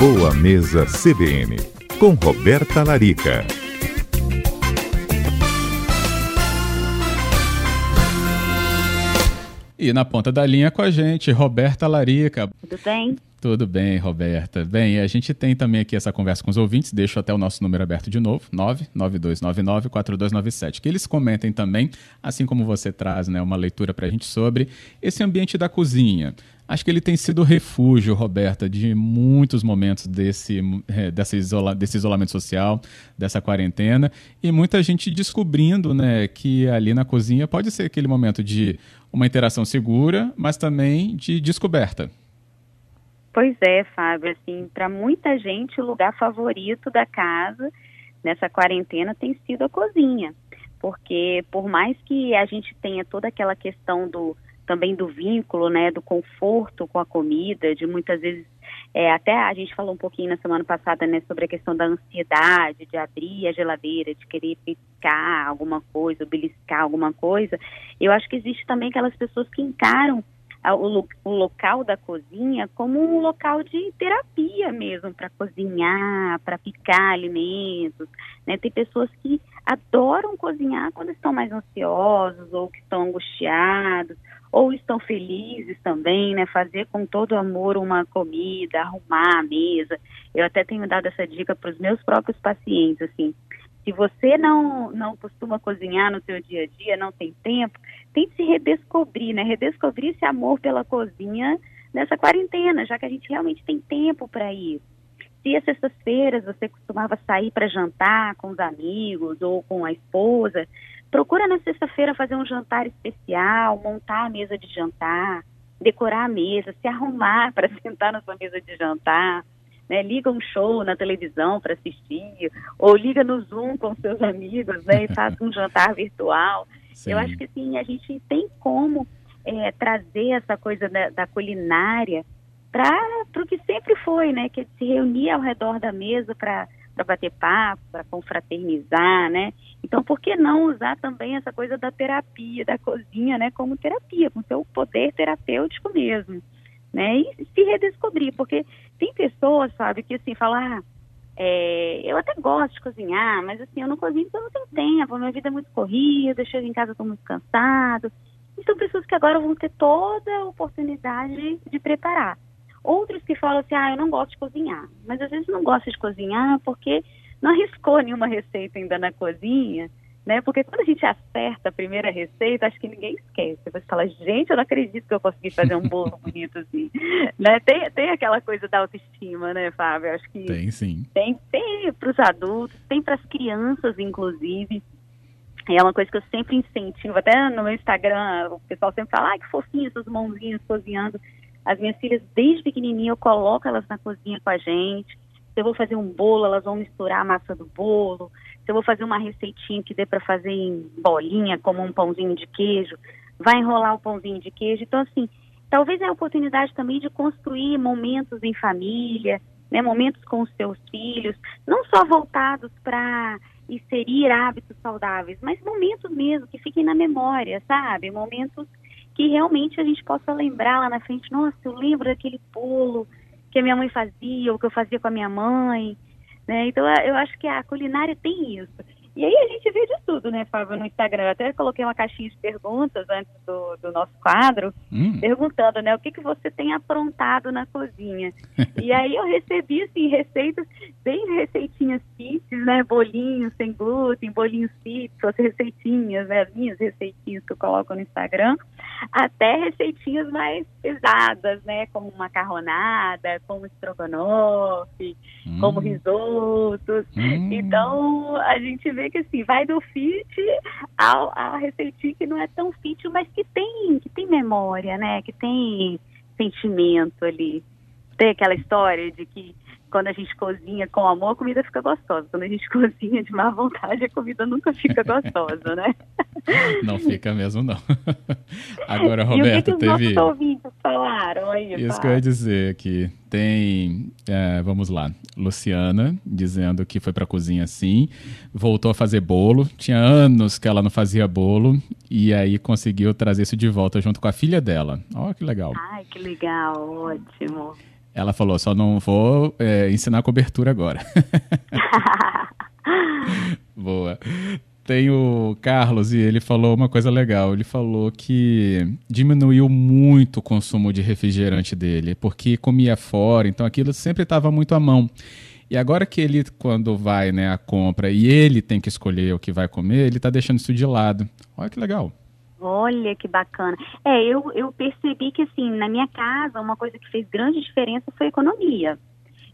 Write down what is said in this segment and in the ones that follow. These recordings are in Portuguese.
Boa Mesa CBN, com Roberta Larica. E na ponta da linha com a gente, Roberta Larica. Tudo bem? Tudo bem, Roberta. Bem, a gente tem também aqui essa conversa com os ouvintes, deixo até o nosso número aberto de novo, 992994297, que eles comentem também, assim como você traz né, uma leitura para a gente sobre esse ambiente da cozinha. Acho que ele tem sido refúgio, Roberta, de muitos momentos desse, é, desse, isola, desse isolamento social, dessa quarentena, e muita gente descobrindo né, que ali na cozinha pode ser aquele momento de uma interação segura, mas também de descoberta. Pois é, Fábio, assim, para muita gente o lugar favorito da casa nessa quarentena tem sido a cozinha, porque por mais que a gente tenha toda aquela questão do também do vínculo, né, do conforto com a comida, de muitas vezes é, até a gente falou um pouquinho na semana passada, né, sobre a questão da ansiedade, de abrir a geladeira, de querer piscar alguma coisa, beliscar alguma coisa. Eu acho que existe também aquelas pessoas que encaram o, o, local da cozinha como um local de terapia mesmo para cozinhar, para picar alimentos. Né? Tem pessoas que adoram cozinhar quando estão mais ansiosos ou que estão angustiados ou estão felizes também, né? Fazer com todo amor uma comida, arrumar a mesa. Eu até tenho dado essa dica para os meus próprios pacientes, assim. Se você não não costuma cozinhar no seu dia a dia, não tem tempo, tente se redescobrir, né? Redescobrir esse amor pela cozinha nessa quarentena, já que a gente realmente tem tempo para isso. Se às sextas-feiras você costumava sair para jantar com os amigos ou com a esposa, procura na sexta-feira fazer um jantar especial, montar a mesa de jantar, decorar a mesa, se arrumar para sentar na sua mesa de jantar. Né, liga um show na televisão para assistir, ou liga no Zoom com seus amigos né, e faz um jantar virtual. Sim. Eu acho que sim, a gente tem como é, trazer essa coisa da, da culinária para o que sempre foi, né? Que é se reunir ao redor da mesa para bater papo, para confraternizar, né? Então, por que não usar também essa coisa da terapia, da cozinha, né? Como terapia, com seu poder terapêutico mesmo, né? E se redescobrir, porque tem pessoas, sabe, que assim, falam, ah, é, eu até gosto de cozinhar, mas assim, eu não cozinho porque eu não tenho tempo, minha vida é muito corrida, chego em casa, estou muito cansado. E são pessoas que agora vão ter toda a oportunidade de preparar. Outros que falam assim, ah, eu não gosto de cozinhar. Mas às vezes não gosta de cozinhar porque não arriscou nenhuma receita ainda na cozinha né? Porque quando a gente acerta a primeira receita, acho que ninguém esquece. Você fala, gente, eu não acredito que eu consegui fazer um bolo bonito assim. né? Tem, tem aquela coisa da autoestima, né, Fábio? Acho que tem sim. Tem, tem para os adultos, tem para as crianças, inclusive. É uma coisa que eu sempre incentivo, até no meu Instagram, o pessoal sempre fala, ai, que fofinho essas mãozinhas cozinhando. As minhas filhas, desde pequenininha, eu coloco elas na cozinha com a gente. Se eu vou fazer um bolo, elas vão misturar a massa do bolo se eu vou fazer uma receitinha que dê para fazer em bolinha, como um pãozinho de queijo, vai enrolar o pãozinho de queijo. Então, assim, talvez é a oportunidade também de construir momentos em família, né, momentos com os seus filhos, não só voltados para inserir hábitos saudáveis, mas momentos mesmo que fiquem na memória, sabe? Momentos que realmente a gente possa lembrar lá na frente, nossa, eu lembro daquele bolo que a minha mãe fazia, ou que eu fazia com a minha mãe, né? Então eu acho que a culinária tem isso. E aí a gente vê de tudo, né, Fábio, no Instagram. Eu até coloquei uma caixinha de perguntas antes do, do nosso quadro, hum. perguntando, né, o que, que você tem aprontado na cozinha. e aí eu recebi, assim, receitas, bem receitinhas fit, né, bolinhos sem glúten, bolinhos fit, as receitinhas, né, as minhas receitinhas que eu coloco no Instagram, até receitinhas mais pesadas, né, como macarronada, como estrogonofe, hum. como risotos. Hum. Então, a gente vê que assim, vai do fit ao, a receitinha que não é tão fit, mas que tem, que tem memória, né? Que tem sentimento ali. Tem aquela história de que quando a gente cozinha com amor, a comida fica gostosa. Quando a gente cozinha de má vontade, a comida nunca fica gostosa, né? Não fica mesmo, não. Agora, Roberto, teve. Nossos ouvintes falaram aí. Isso que eu ia dizer aqui. Tem, é, vamos lá, Luciana dizendo que foi para a cozinha sim, voltou a fazer bolo. Tinha anos que ela não fazia bolo e aí conseguiu trazer isso de volta junto com a filha dela. Olha que legal. Ai, que legal, ótimo. Ela falou, só não vou é, ensinar cobertura agora. Boa. Tem o Carlos e ele falou uma coisa legal. Ele falou que diminuiu muito o consumo de refrigerante dele, porque comia fora, então aquilo sempre estava muito à mão. E agora que ele, quando vai né, à compra e ele tem que escolher o que vai comer, ele está deixando isso de lado. Olha que legal. Olha que bacana. É, eu, eu percebi que, assim, na minha casa, uma coisa que fez grande diferença foi a economia.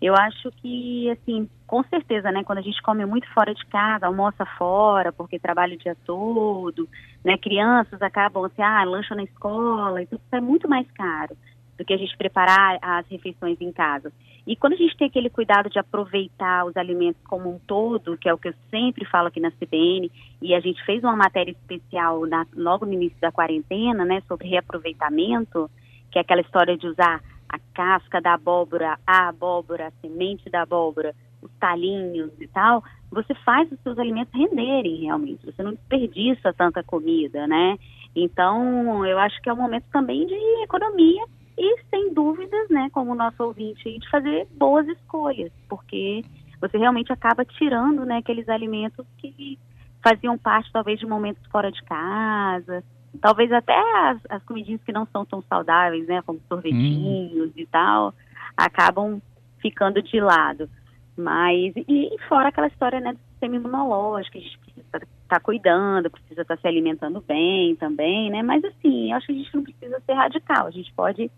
Eu acho que, assim, com certeza, né, quando a gente come muito fora de casa, almoça fora, porque trabalha o dia todo, né, crianças acabam, assim, ah, lancha na escola, e tudo isso é muito mais caro do que a gente preparar as refeições em casa. E quando a gente tem aquele cuidado de aproveitar os alimentos como um todo, que é o que eu sempre falo aqui na CBN, e a gente fez uma matéria especial na, logo no início da quarentena, né, sobre reaproveitamento, que é aquela história de usar a casca da abóbora, a abóbora, a semente da abóbora, os talinhos e tal, você faz os seus alimentos renderem realmente, você não desperdiça tanta comida, né? Então, eu acho que é um momento também de economia e, sem dúvidas, né, como o nosso ouvinte, de fazer boas escolhas, porque você realmente acaba tirando, né, aqueles alimentos que faziam parte, talvez, de momentos fora de casa, talvez até as, as comidinhas que não são tão saudáveis, né, como sorvetinhos hum. e tal, acabam ficando de lado. Mas, e, e, fora aquela história, né, do sistema imunológico, a gente precisa estar tá cuidando, precisa estar tá se alimentando bem também, né, mas assim, eu acho que a gente não precisa ser radical, a gente pode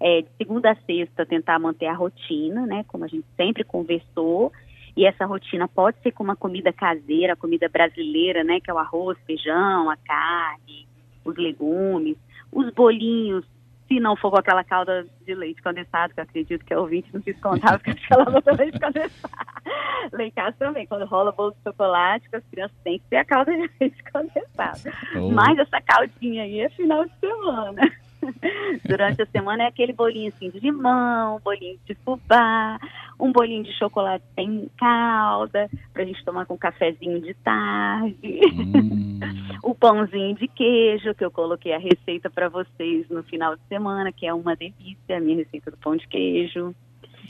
é, de segunda a sexta tentar manter a rotina, né, como a gente sempre conversou, e essa rotina pode ser com uma comida caseira, comida brasileira, né, que é o arroz, feijão, a carne, os legumes, os bolinhos, se não for com aquela calda de leite condensado, que eu acredito que é ouvinte não quis contar, porque ela botou leite condensado. Lá em casa também, quando rola bolo de chocolate, as crianças têm que ter a calda de leite condensado. Oh. Mas essa caldinha aí é final de semana. Durante a semana é aquele bolinho assim de limão, bolinho de fubá, um bolinho de chocolate sem calda, pra gente tomar com um cafezinho de tarde. Hum. O pãozinho de queijo, que eu coloquei a receita para vocês no final de semana, que é uma delícia, a minha receita do pão de queijo.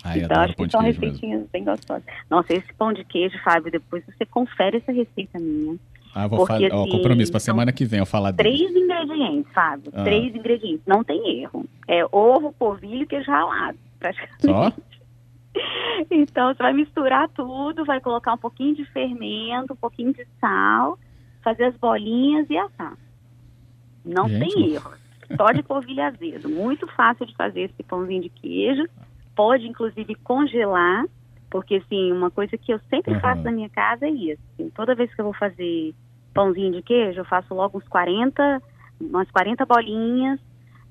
Ai, então, acho que são receitinhas mesmo. bem gostosas. Nossa, esse pão de queijo, Fábio, depois você confere essa receita minha. Ah, vou fazer. Assim, compromisso para semana que vem eu falar Três dele. ingredientes, Fábio. Ah. Três ingredientes. Não tem erro. É ovo, polvilho e queijo ralado. Praticamente. Só? Então, você vai misturar tudo, vai colocar um pouquinho de fermento, um pouquinho de sal, fazer as bolinhas e assar. Não Gente, tem erro. Só de polvilho azedo. Muito fácil de fazer esse pãozinho de queijo. Pode, inclusive, congelar. Porque, assim, uma coisa que eu sempre uhum. faço na minha casa é isso. Assim, toda vez que eu vou fazer pãozinho de queijo, eu faço logo uns 40, umas 40 bolinhas,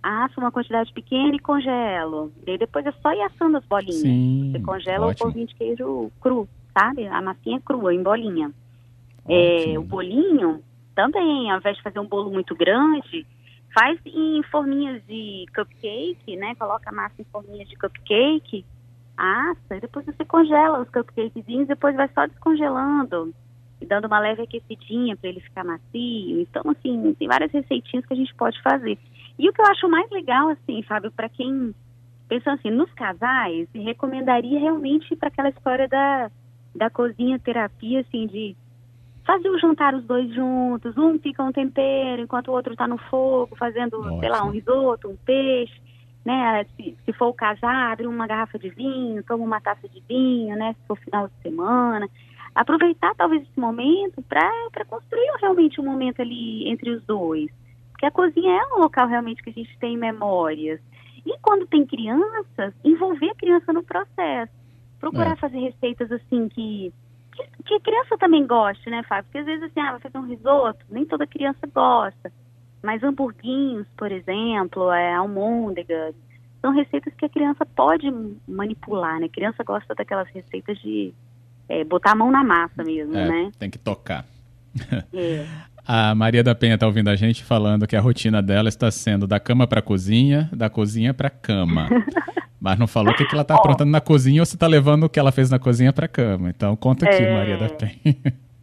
asso uma quantidade pequena e congelo. E depois é só ir assando as bolinhas. Sim, Você congela ótimo. o pãozinho de queijo cru, sabe? A massinha crua, em bolinha. É, o bolinho, também, ao invés de fazer um bolo muito grande, faz em forminhas de cupcake, né? Coloca a massa em forminhas de cupcake, assa, e depois você congela os cupcakezinhos, depois vai só descongelando e dando uma leve aquecidinha para ele ficar macio. Então, assim, tem várias receitinhas que a gente pode fazer. E o que eu acho mais legal, assim, Fábio, para quem pensa assim, nos casais, recomendaria realmente para aquela história da, da cozinha terapia, assim, de fazer o jantar os dois juntos, um pica um tempero enquanto o outro está no fogo, fazendo, sei lá, um risoto, um peixe, né? Se, se for o casar, abre uma garrafa de vinho, toma uma taça de vinho, né? Se for final de semana aproveitar talvez esse momento para construir realmente um momento ali entre os dois. Porque a cozinha é um local realmente que a gente tem memórias. E quando tem crianças, envolver a criança no processo. Procurar é. fazer receitas assim que, que, que, a criança também goste, né, Fábio? Porque às vezes assim, ah, vai fazer um risoto, nem toda criança gosta. Mas hamburguinhos, por exemplo, é, almôndegas, são receitas que a criança pode manipular, né? A criança gosta daquelas receitas de é, botar a mão na massa mesmo, é, né? Tem que tocar. É. A Maria da Penha está ouvindo a gente falando que a rotina dela está sendo da cama para a cozinha, da cozinha para a cama. Mas não falou o que, que ela está aprontando na cozinha ou se está levando o que ela fez na cozinha para a cama. Então conta aqui, é... Maria da Penha.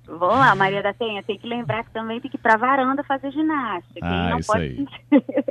Vamos lá, Maria da Penha, tem que lembrar que também tem que ir pra varanda fazer ginástica. Ah, não isso pode... aí.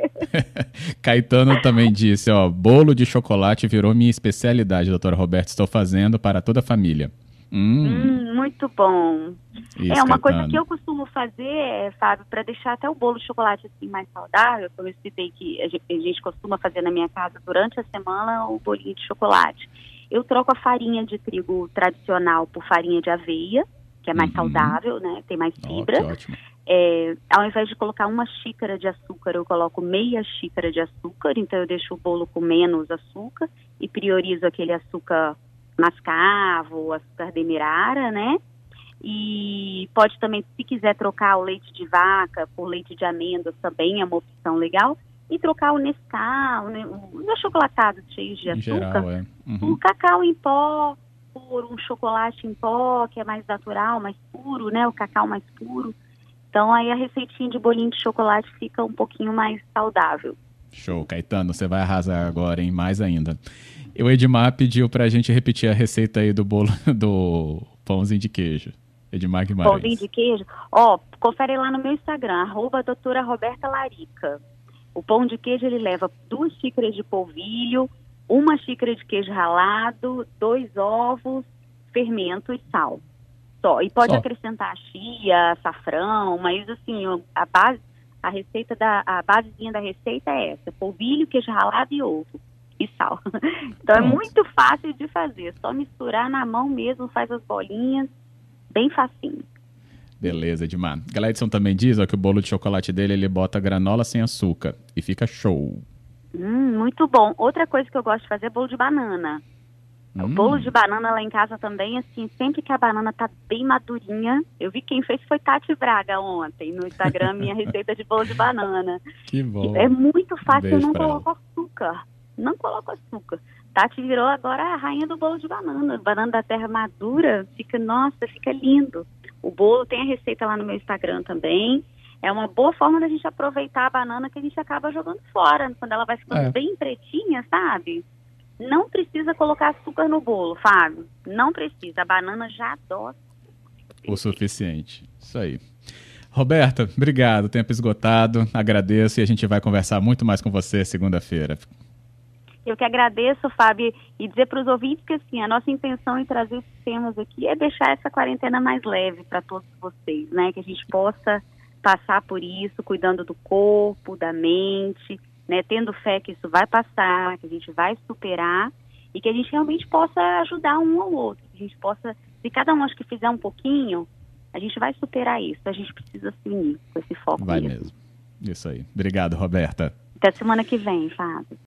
Caetano também disse, ó, bolo de chocolate virou minha especialidade, doutora Roberta, estou fazendo para toda a família. Hum, Hum, muito bom. isso, é uma coisa que eu costumo fazer, Fábio, para deixar até o bolo de chocolate assim mais saudável, como eu citei que a gente, a gente costuma fazer na minha casa durante a semana o bolinho de chocolate. Eu troco a farinha de trigo tradicional por farinha de aveia, que é mais Uhum. saudável, né? Tem mais fibra. ótimo. É, ao invés de colocar uma xícara de açúcar, eu coloco meia xícara de açúcar, então eu deixo o bolo com menos açúcar e priorizo aquele açúcar mascavo, açúcar demerara, né? E pode também, se quiser trocar o leite de vaca por leite de amêndoas, também é uma opção legal. E trocar o Nescau, né, os achocolatados cheios de açúcar, geral, é. um Uhum. cacau em pó, por um chocolate em pó, que é mais natural, mais puro, né? O cacau mais puro. Então aí a receitinha de bolinho de chocolate fica um pouquinho mais saudável. Show, Caetano, você vai arrasar agora, hein? Mais ainda. E o Edmar pediu pra gente repetir a receita aí do bolo do pãozinho de queijo. Edmar Guimarães. Pãozinho de queijo. Ó, confere lá no meu Instagram, arroba doutora Roberta Larica. O pão de queijo ele leva duas xícaras de polvilho, uma xícara de queijo ralado, dois ovos, fermento e sal. Só. E pode Só. acrescentar chia, açafrão, mas assim, a base, a receita da, a basezinha da receita é essa: polvilho, queijo ralado e ovo. E sal. Então é muito fácil de fazer. Só misturar na mão mesmo, faz as bolinhas, bem facinho. Beleza, Edmar. Gladson também diz ó, que o bolo de chocolate dele ele bota granola sem açúcar e fica show. Hum, muito bom. Outra coisa que eu gosto de fazer é bolo de banana. O Hum, bolo de banana lá em casa também, assim, sempre que a banana tá bem madurinha. Eu vi quem fez foi Tati Braga ontem no Instagram, minha receita de bolo de banana. Que bom. É muito fácil, eu Beijo não coloco açúcar. Não coloco açúcar. Tati virou agora a rainha do bolo de banana. Banana da terra madura, fica, nossa, fica lindo. O bolo tem a receita lá no meu Instagram também. É uma boa forma da gente aproveitar a banana que a gente acaba jogando fora, quando ela vai ficando É. bem pretinha, sabe? Não precisa colocar açúcar no bolo, Fábio. Não precisa. A banana já adoça. O suficiente. Isso aí. Roberta, obrigado. Tempo esgotado. Agradeço e a gente vai conversar muito mais com você segunda-feira. Eu que agradeço, Fábio, e dizer para os ouvintes que assim, a nossa intenção em trazer esses temas aqui é deixar essa quarentena mais leve para todos vocês, né? Que a gente possa passar por isso, cuidando do corpo, da mente, né? Tendo fé que isso vai passar, que a gente vai superar e que a gente realmente possa ajudar um ao outro, que a gente possa, se cada um acho que fizer um pouquinho, a gente vai superar isso. A gente precisa se unir com esse foco Vai mesmo. mesmo. Isso aí. Obrigado, Roberta. Até semana que vem, Fábio.